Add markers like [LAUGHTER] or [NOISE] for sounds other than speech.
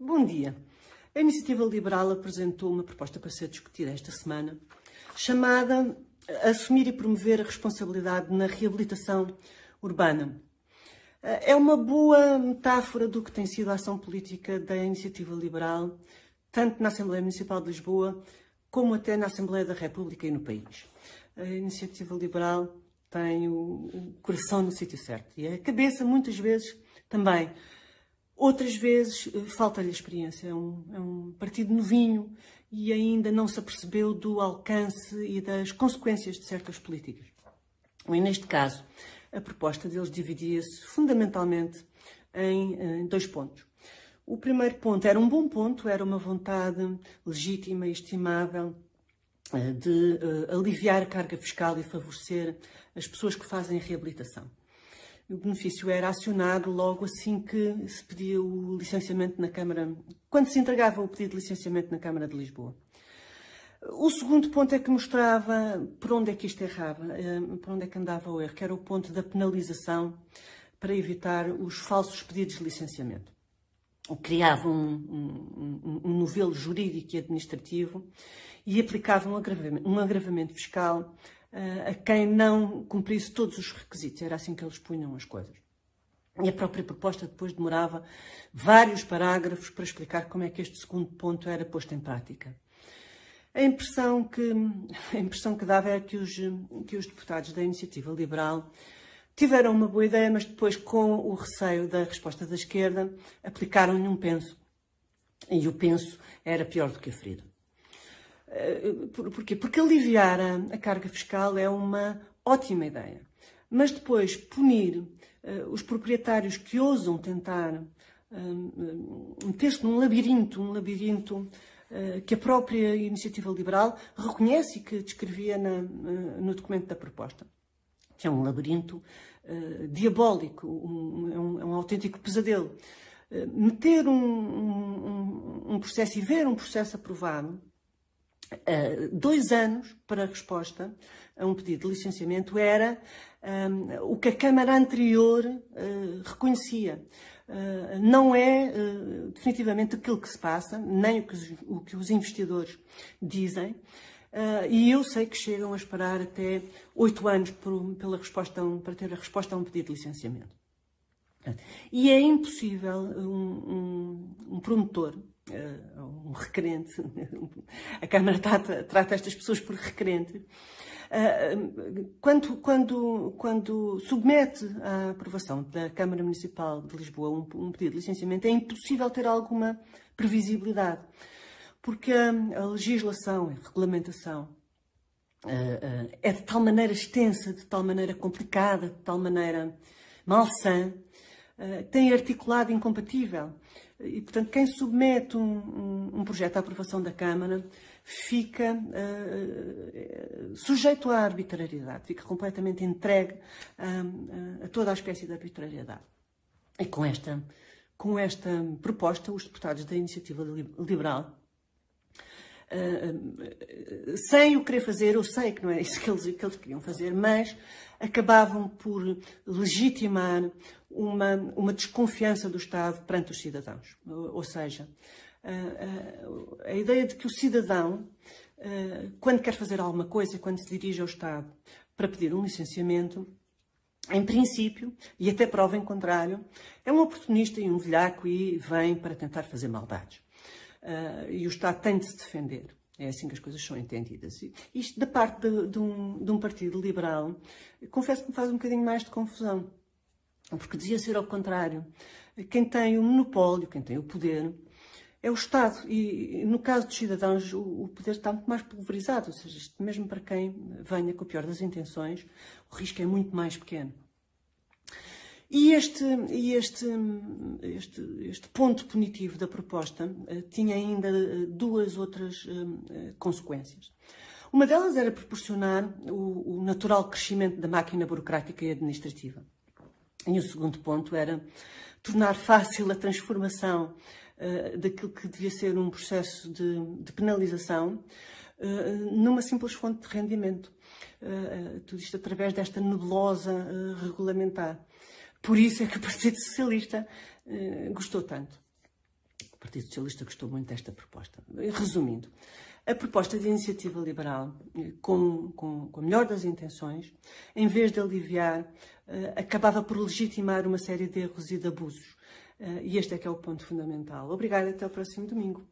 Bom dia. A Iniciativa Liberal apresentou uma proposta para ser discutida esta semana, chamada Assumir e Promover a Responsabilidade na Reabilitação Urbana. É uma boa metáfora do que tem sido a ação política da Iniciativa Liberal, tanto na Assembleia Municipal de Lisboa, como até na Assembleia da República e no país. A Iniciativa Liberal tem o, coração no sítio certo e a cabeça, muitas vezes, também. Outras vezes eh, falta-lhe experiência. É um, é um, partido novinho e ainda não se apercebeu do alcance e das consequências de certas políticas. E neste caso, a proposta deles dividia-se fundamentalmente em, em dois pontos. O primeiro ponto era um bom ponto, era uma vontade legítima e estimável eh, de uh, aliviar a carga fiscal e favorecer as pessoas que fazem reabilitação o benefício era acionado logo assim que se pedia o licenciamento na Câmara, quando se entregava o pedido de licenciamento na Câmara de Lisboa. O segundo ponto é que mostrava por onde é que isto errava, eh, por onde é que andava o erro, que era o ponto da penalização para evitar os falsos pedidos de licenciamento. Criava um, um, um novelo jurídico e administrativo e aplicava um agravamento, um agravamento fiscal a quem não cumprisse todos os requisitos. Era assim que eles punham as coisas. E a própria proposta depois demorava vários parágrafos para explicar como é que este segundo ponto era posto em prática. A impressão que, a impressão que dava é que os, que os deputados da Iniciativa Liberal tiveram uma boa ideia, mas depois, com o receio da resposta da esquerda, aplicaram-lhe um penso. E o penso era pior do que a ferida. Eh, porquê? Porque aliviar a, a, carga fiscal é uma ótima ideia. Mas depois punir uh, os proprietários que ousam tentar uh, meter-se num labirinto, um labirinto uh, que a própria iniciativa liberal reconhece e que descrevia na, no documento da proposta, que é um labirinto diabólico, um, é, um, é, um, autêntico pesadelo. meter um, um, um processo e ver um processo aprovado Uh, dois anos para a resposta a um pedido de licenciamento era um, o que a Câmara anterior uh, reconhecia. Uh, não é definitivamente aquilo que se passa, nem o que os, o que os investidores dizem. e eu sei que chegam a esperar até oito anos por, pela resposta um, para ter a resposta a um pedido de licenciamento. E é impossível um, um, um promotor um requerente, [LAUGHS] a Câmara trata, trata estas pessoas por requerente, uh, quando, quando, quando submete à aprovação da Câmara Municipal de Lisboa um, um pedido de licenciamento, é impossível ter alguma previsibilidade, porque a, a legislação, a regulamentação, uh, é de tal maneira extensa, de tal maneira complicada, de tal maneira malsã, tem articulado incompatível. E, portanto, quem submete um, um, um projeto à aprovação da Câmara fica uh, sujeito à arbitrariedade, fica completamente entregue uh, a toda a espécie de arbitrariedade. E com esta, com esta proposta, os deputados da Iniciativa Liberal Uh, sem o querer fazer, eu sei que não é isso que eles, que eles queriam fazer, mas acabavam por legitimar uma, uma desconfiança do Estado perante os cidadãos. Ou seja, a, a, a ideia de que o cidadão, quando quer fazer alguma coisa, quando se dirige ao Estado para pedir um licenciamento, em princípio, e até prova em contrário, é um oportunista e um velhaco e vem para tentar fazer maldades. Uh, e o Estado tem de se defender. É assim que as coisas são entendidas. E isto, da parte de, de, um, de um partido liberal, confesso que me faz um bocadinho mais de confusão. Porque dizia ser ao contrário. Quem tem o monopólio, quem tem o poder, é o Estado. E no caso dos cidadãos, o poder está muito mais pulverizado. Ou seja, mesmo para quem venha com o pior das intenções, o risco é muito mais pequeno. E este, este, este, este ponto punitivo da proposta uh, tinha ainda uh, duas outras uh, consequências. Uma delas era proporcionar o, o, natural crescimento da máquina burocrática e administrativa. E o segundo ponto era tornar fácil a transformação daquilo que devia ser um processo de, de penalização numa simples fonte de rendimento. tudo isto através desta nebulosa regulamentar. Por isso é que o Partido Socialista uh, gostou tanto. Partido Socialista gostou muito desta proposta. Resumindo, a proposta de iniciativa liberal, com, com, com a melhor das intenções, em vez de aliviar, acabava por legitimar uma série de erros e de abusos. E este é que é o ponto fundamental. Obrigada, até o próximo domingo.